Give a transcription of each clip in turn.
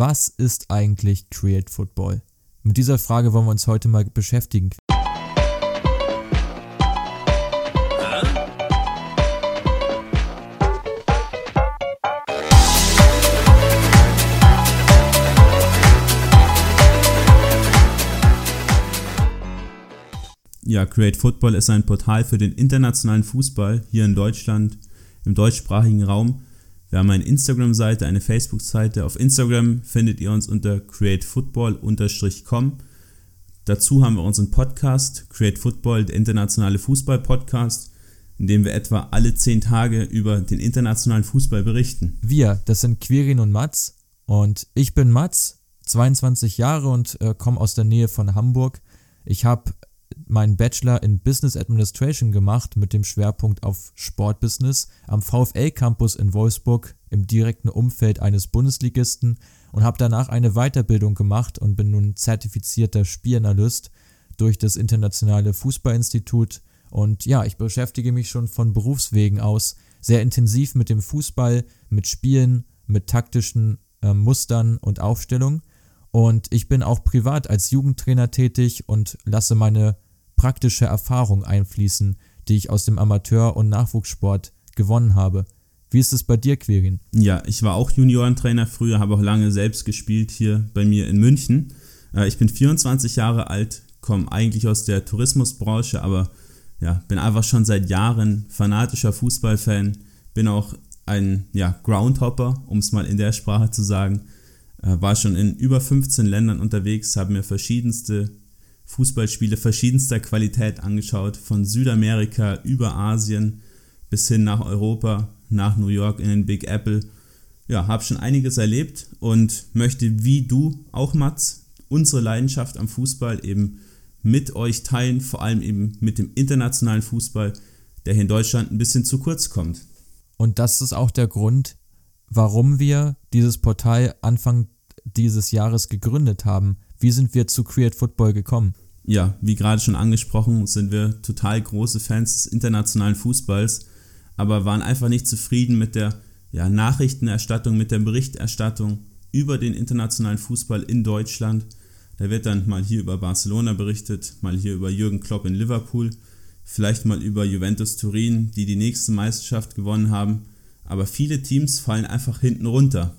Was ist eigentlich Create Football? Mit dieser Frage wollen wir uns heute mal beschäftigen. Ja, Create Football ist ein Portal für den internationalen Fußball hier in Deutschland, im deutschsprachigen Raum. Wir haben eine Instagram-Seite, eine Facebook-Seite. Auf Instagram findet ihr uns unter createfootball-com. Dazu haben wir unseren Podcast, Create Football, der internationale Fußball-Podcast, in dem wir etwa alle zehn Tage über den internationalen Fußball berichten. Wir, das sind Quirin und Mats. Und ich bin Mats, 22 Jahre und äh, komme aus der Nähe von Hamburg. Ich habe meinen Bachelor in Business Administration gemacht mit dem Schwerpunkt auf Sportbusiness am VfL Campus in Wolfsburg im direkten Umfeld eines Bundesligisten und habe danach eine Weiterbildung gemacht und bin nun zertifizierter Spielanalyst durch das Internationale Fußballinstitut. Und ja, ich beschäftige mich schon von Berufswegen aus sehr intensiv mit dem Fußball, mit Spielen, mit taktischen äh, Mustern und Aufstellungen und ich bin auch privat als Jugendtrainer tätig und lasse meine praktische Erfahrung einfließen, die ich aus dem Amateur- und Nachwuchssport gewonnen habe. Wie ist es bei dir, Quirin? Ja, ich war auch Juniorentrainer früher, habe auch lange selbst gespielt hier bei mir in München. Äh, ich bin 24 Jahre alt, komme eigentlich aus der Tourismusbranche, aber ja, bin einfach schon seit Jahren fanatischer Fußballfan, bin auch ein ja, Groundhopper, um es mal in der Sprache zu sagen. Äh, war schon in über 15 Ländern unterwegs, habe mir verschiedenste Fußballspiele verschiedenster Qualität angeschaut, von Südamerika über Asien bis hin nach Europa, nach New York in den Big Apple. Ja, habe schon einiges erlebt und möchte wie du auch Mats unsere Leidenschaft am Fußball eben mit euch teilen, vor allem eben mit dem internationalen Fußball, der hier in Deutschland ein bisschen zu kurz kommt. Und das ist auch der Grund, warum wir dieses Portal Anfang dieses Jahres gegründet haben. Wie sind wir zu Create Football gekommen? Ja, wie gerade schon angesprochen, sind wir total große Fans des internationalen Fußballs, aber waren einfach nicht zufrieden mit der ja, Nachrichtenerstattung, mit der Berichterstattung über den internationalen Fußball in Deutschland. Da wird dann mal hier über Barcelona berichtet, mal hier über Jürgen Klopp in Liverpool, vielleicht mal über Juventus Turin, die die nächste Meisterschaft gewonnen haben. Aber viele Teams fallen einfach hinten runter.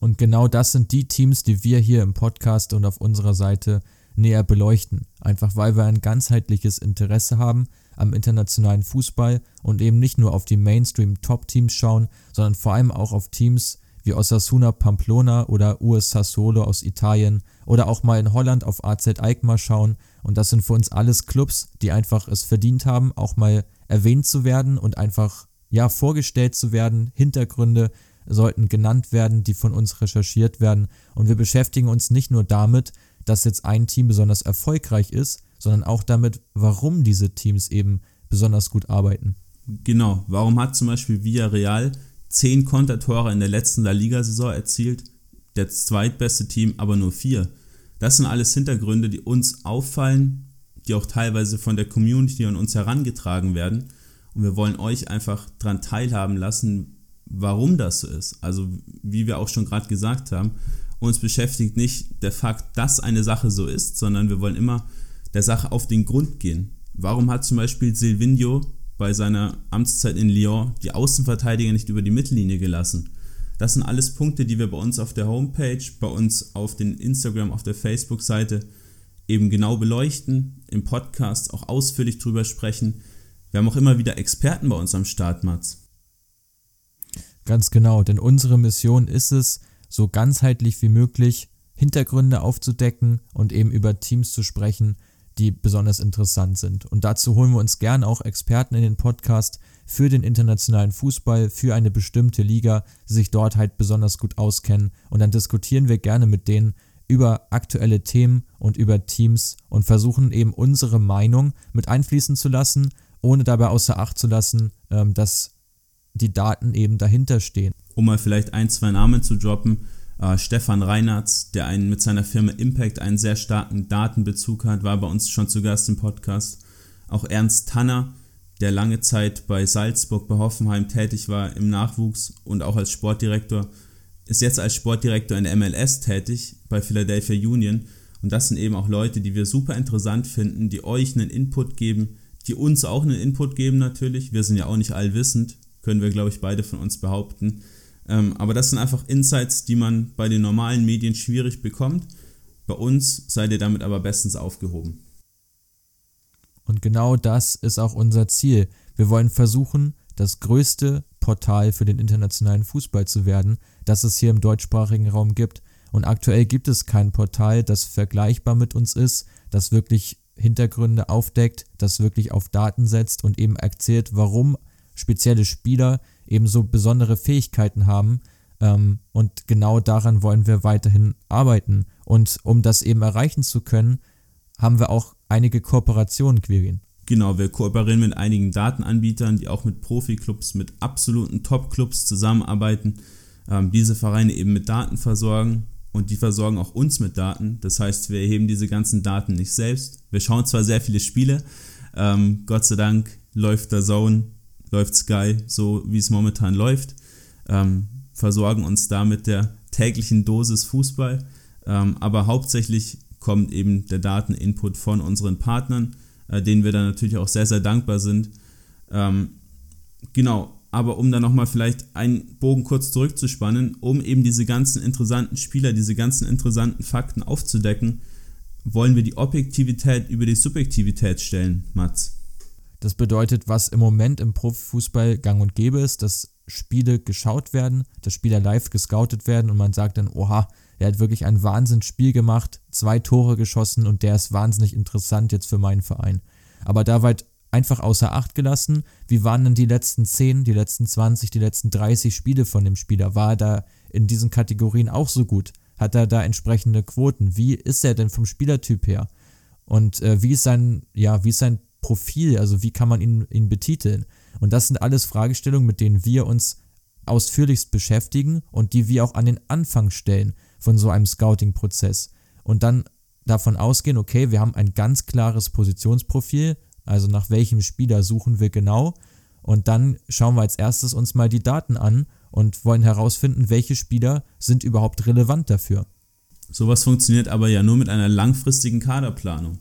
Und genau das sind die Teams, die wir hier im Podcast und auf unserer Seite näher beleuchten. Einfach weil wir ein ganzheitliches Interesse haben am internationalen Fußball und eben nicht nur auf die Mainstream-Top-Teams schauen, sondern vor allem auch auf Teams wie Osasuna Pamplona oder US Sassuolo aus Italien oder auch mal in Holland auf AZ Alkmaar schauen. Und das sind für uns alles Clubs, die einfach es verdient haben, auch mal erwähnt zu werden und einfach ja vorgestellt zu werden, Hintergründe sollten genannt werden, die von uns recherchiert werden. Und wir beschäftigen uns nicht nur damit, dass jetzt ein Team besonders erfolgreich ist, sondern auch damit, warum diese Teams eben besonders gut arbeiten. Genau, warum hat zum Beispiel Villarreal zehn Kontertore in der letzten La Liga-Saison erzielt, der zweitbeste Team aber nur vier. Das sind alles Hintergründe, die uns auffallen, die auch teilweise von der Community an uns herangetragen werden. Und wir wollen euch einfach daran teilhaben lassen, warum das so ist. Also wie wir auch schon gerade gesagt haben, uns beschäftigt nicht der Fakt, dass eine Sache so ist, sondern wir wollen immer der Sache auf den Grund gehen. Warum hat zum Beispiel Silvinho bei seiner Amtszeit in Lyon die Außenverteidiger nicht über die Mittellinie gelassen? Das sind alles Punkte, die wir bei uns auf der Homepage, bei uns auf den Instagram, auf der Facebook-Seite eben genau beleuchten, im Podcast auch ausführlich drüber sprechen. Wir haben auch immer wieder Experten bei uns am Start, Mats. Ganz genau, denn unsere Mission ist es, so ganzheitlich wie möglich Hintergründe aufzudecken und eben über Teams zu sprechen, die besonders interessant sind. Und dazu holen wir uns gern auch Experten in den Podcast für den internationalen Fußball, für eine bestimmte Liga, die sich dort halt besonders gut auskennen. Und dann diskutieren wir gerne mit denen über aktuelle Themen und über Teams und versuchen eben unsere Meinung mit einfließen zu lassen, ohne dabei außer Acht zu lassen, ähm, dass die Daten eben dahinter stehen. Um mal vielleicht ein, zwei Namen zu droppen, äh, Stefan Reinartz, der einen, mit seiner Firma Impact einen sehr starken Datenbezug hat, war bei uns schon zu Gast im Podcast. Auch Ernst Tanner, der lange Zeit bei Salzburg, bei Hoffenheim tätig war im Nachwuchs und auch als Sportdirektor, ist jetzt als Sportdirektor in der MLS tätig bei Philadelphia Union. Und das sind eben auch Leute, die wir super interessant finden, die euch einen Input geben, die uns auch einen Input geben natürlich. Wir sind ja auch nicht allwissend, können wir, glaube ich, beide von uns behaupten. Ähm, aber das sind einfach Insights, die man bei den normalen Medien schwierig bekommt. Bei uns seid ihr damit aber bestens aufgehoben. Und genau das ist auch unser Ziel. Wir wollen versuchen, das größte Portal für den internationalen Fußball zu werden, das es hier im deutschsprachigen Raum gibt. Und aktuell gibt es kein Portal, das vergleichbar mit uns ist, das wirklich Hintergründe aufdeckt, das wirklich auf Daten setzt und eben erzählt, warum spezielle Spieler eben so besondere Fähigkeiten haben. Ähm, und genau daran wollen wir weiterhin arbeiten. Und um das eben erreichen zu können, haben wir auch einige Kooperationen, Quirin. Genau, wir kooperieren mit einigen Datenanbietern, die auch mit Profiklubs, mit absoluten Top-Clubs zusammenarbeiten, ähm, diese Vereine eben mit Daten versorgen und die versorgen auch uns mit Daten. Das heißt, wir erheben diese ganzen Daten nicht selbst. Wir schauen zwar sehr viele Spiele, ähm, Gott sei Dank läuft der Zone, läuft Sky, so wie es momentan läuft, ähm, versorgen uns da mit der täglichen Dosis Fußball, ähm, aber hauptsächlich kommt eben der Dateninput von unseren Partnern, äh, denen wir dann natürlich auch sehr, sehr dankbar sind. Ähm, genau, aber um dann nochmal vielleicht einen Bogen kurz zurückzuspannen, um eben diese ganzen interessanten Spieler, diese ganzen interessanten Fakten aufzudecken, wollen wir die Objektivität über die Subjektivität stellen, Mats. Das bedeutet, was im Moment im Profifußball gang und gäbe ist, dass Spiele geschaut werden, dass Spieler live gescoutet werden und man sagt dann, oha, er hat wirklich ein Wahnsinnsspiel gemacht, zwei Tore geschossen und der ist wahnsinnig interessant jetzt für meinen Verein. Aber da weit einfach außer Acht gelassen. Wie waren denn die letzten 10, die letzten 20, die letzten 30 Spiele von dem Spieler? War er da in diesen Kategorien auch so gut? Hat er da entsprechende Quoten? Wie ist er denn vom Spielertyp her? Und äh, wie ist sein, ja, wie ist sein Profil? Also wie kann man ihn, ihn betiteln? Und das sind alles Fragestellungen, mit denen wir uns ausführlichst beschäftigen und die wir auch an den Anfang stellen von so einem Scouting-Prozess. Und dann davon ausgehen, okay, wir haben ein ganz klares Positionsprofil, also nach welchem Spieler suchen wir genau. Und dann schauen wir als erstes uns mal die Daten an und wollen herausfinden, welche Spieler sind überhaupt relevant dafür. Sowas funktioniert aber ja nur mit einer langfristigen Kaderplanung.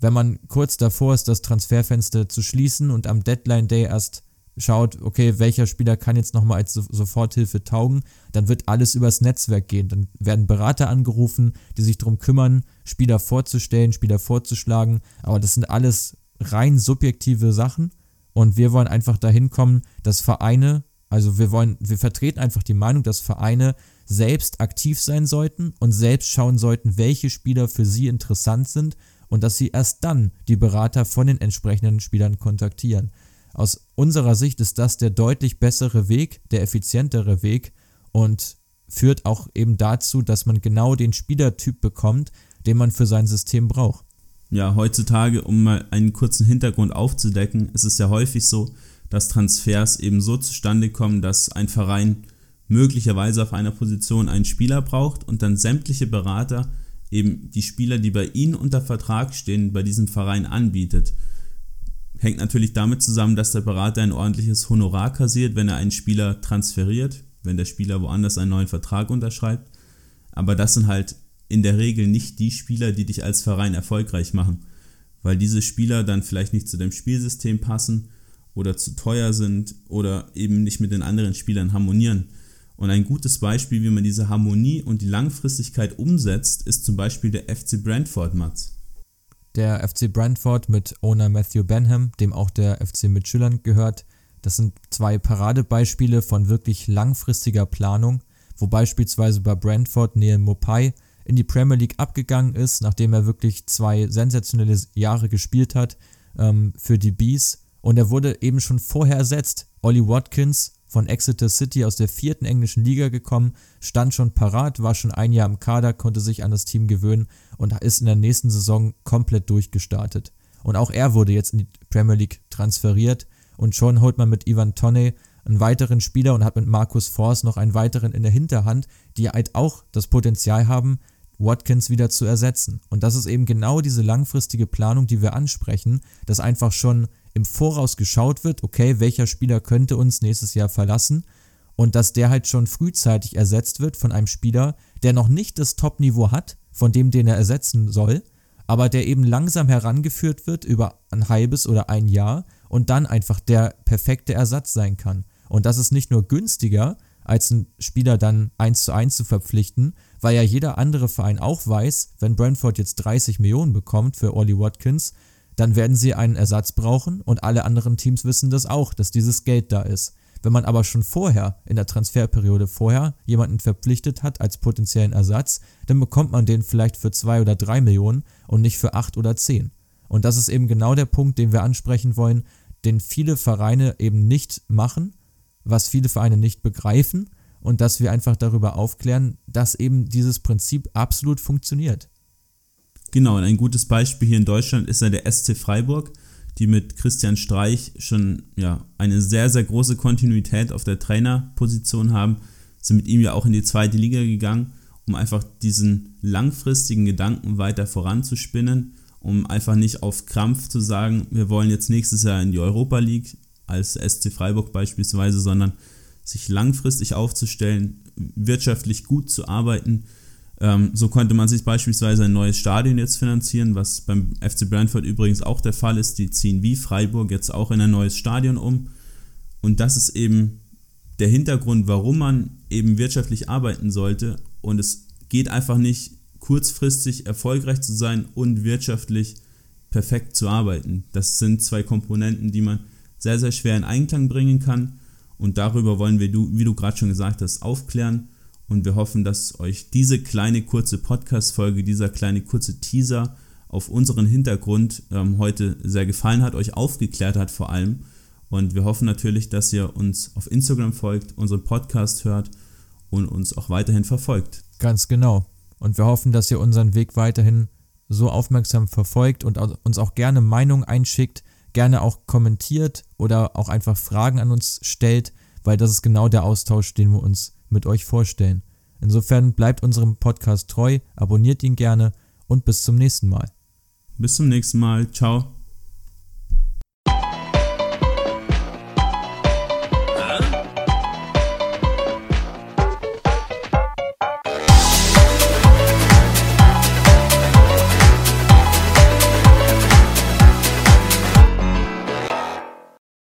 Wenn man kurz davor ist, das Transferfenster zu schließen und am Deadline Day erst schaut, okay, welcher Spieler kann jetzt nochmal als Soforthilfe taugen, dann wird alles übers Netzwerk gehen. Dann werden Berater angerufen, die sich darum kümmern, Spieler vorzustellen, Spieler vorzuschlagen. Aber das sind alles rein subjektive Sachen und wir wollen einfach dahin kommen, dass Vereine, also wir wollen, wir vertreten einfach die Meinung, dass Vereine selbst aktiv sein sollten und selbst schauen sollten, welche Spieler für sie interessant sind und dass sie erst dann die Berater von den entsprechenden Spielern kontaktieren. Aus unserer Sicht ist das der deutlich bessere Weg, der effizientere Weg und führt auch eben dazu, dass man genau den Spielertyp bekommt, den man für sein System braucht ja, heutzutage, um mal einen kurzen Hintergrund aufzudecken, ist es ja häufig so, dass Transfers eben so zustande kommen, dass ein Verein möglicherweise auf einer Position einen Spieler braucht und dann sämtliche Berater eben die Spieler, die bei ihnen unter Vertrag stehen, bei diesem Verein anbietet. Hängt natürlich damit zusammen, dass der Berater ein ordentliches Honorar kassiert, wenn er einen Spieler transferiert, wenn der Spieler woanders einen neuen Vertrag unterschreibt. Aber das sind halt in der Regel nicht die Spieler, die dich als Verein erfolgreich machen, weil diese Spieler dann vielleicht nicht zu deinem Spielsystem passen oder zu teuer sind oder eben nicht mit den anderen Spielern harmonieren. Und ein gutes Beispiel, wie man diese Harmonie und die Langfristigkeit umsetzt, ist zum Beispiel der FC Brentford, Mats. Der FC Brentford mit Owner Matthew Benham, dem auch der FC Midtjylland gehört, das sind zwei Paradebeispiele von wirklich langfristiger Planung, wo beispielsweise bei Brentford Neil Mopai in die Premier League abgegangen ist, nachdem er wirklich zwei sensationelle Jahre gespielt hat ähm, für die Bees. Und er wurde eben schon vorher ersetzt. Ollie Watkins von Exeter City aus der vierten englischen Liga gekommen, stand schon parat, war schon ein Jahr im Kader, konnte sich an das Team gewöhnen und ist in der nächsten Saison komplett durchgestartet. Und auch er wurde jetzt in die Premier League transferiert und schon holt man mit Ivan Toney einen weiteren Spieler und hat mit Markus Force noch einen weiteren in der Hinterhand, die halt auch das Potenzial haben, Watkins wieder zu ersetzen. Und das ist eben genau diese langfristige Planung, die wir ansprechen, dass einfach schon im Voraus geschaut wird, okay, welcher Spieler könnte uns nächstes Jahr verlassen und dass der halt schon frühzeitig ersetzt wird von einem Spieler, der noch nicht das Top-Niveau hat, von dem den er ersetzen soll, aber der eben langsam herangeführt wird über ein halbes oder ein Jahr und dann einfach der perfekte Ersatz sein kann. Und das ist nicht nur günstiger, als einen Spieler dann eins zu eins zu verpflichten, weil ja jeder andere Verein auch weiß, wenn Brentford jetzt 30 Millionen bekommt für Ollie Watkins, dann werden sie einen Ersatz brauchen und alle anderen Teams wissen das auch, dass dieses Geld da ist. Wenn man aber schon vorher, in der Transferperiode vorher, jemanden verpflichtet hat als potenziellen Ersatz, dann bekommt man den vielleicht für zwei oder drei Millionen und nicht für acht oder zehn. Und das ist eben genau der Punkt, den wir ansprechen wollen, den viele Vereine eben nicht machen, was viele Vereine nicht begreifen und dass wir einfach darüber aufklären, dass eben dieses Prinzip absolut funktioniert. Genau, und ein gutes Beispiel hier in Deutschland ist ja der SC Freiburg die mit Christian Streich schon ja, eine sehr, sehr große Kontinuität auf der Trainerposition haben, sind mit ihm ja auch in die zweite Liga gegangen, um einfach diesen langfristigen Gedanken weiter voranzuspinnen, um einfach nicht auf Krampf zu sagen, wir wollen jetzt nächstes Jahr in die Europa League als SC Freiburg beispielsweise, sondern sich langfristig aufzustellen, wirtschaftlich gut zu arbeiten, ähm, so konnte man sich beispielsweise ein neues Stadion jetzt finanzieren, was beim FC Brentford übrigens auch der Fall ist. Die ziehen wie Freiburg jetzt auch in ein neues Stadion um. Und das ist eben der Hintergrund, warum man eben wirtschaftlich arbeiten sollte. Und es geht einfach nicht kurzfristig erfolgreich zu sein und wirtschaftlich perfekt zu arbeiten. Das sind zwei Komponenten, die man sehr, sehr schwer in Einklang bringen kann. Und darüber wollen wir, wie du gerade schon gesagt hast, aufklären und wir hoffen, dass euch diese kleine kurze Podcast-Folge, dieser kleine kurze Teaser auf unseren Hintergrund ähm, heute sehr gefallen hat, euch aufgeklärt hat vor allem. Und wir hoffen natürlich, dass ihr uns auf Instagram folgt, unseren Podcast hört und uns auch weiterhin verfolgt. Ganz genau. Und wir hoffen, dass ihr unseren Weg weiterhin so aufmerksam verfolgt und uns auch gerne Meinungen einschickt, gerne auch kommentiert oder auch einfach Fragen an uns stellt, weil das ist genau der Austausch, den wir uns mit euch vorstellen. Insofern bleibt unserem Podcast treu, abonniert ihn gerne und bis zum nächsten Mal. Bis zum nächsten Mal. Ciao.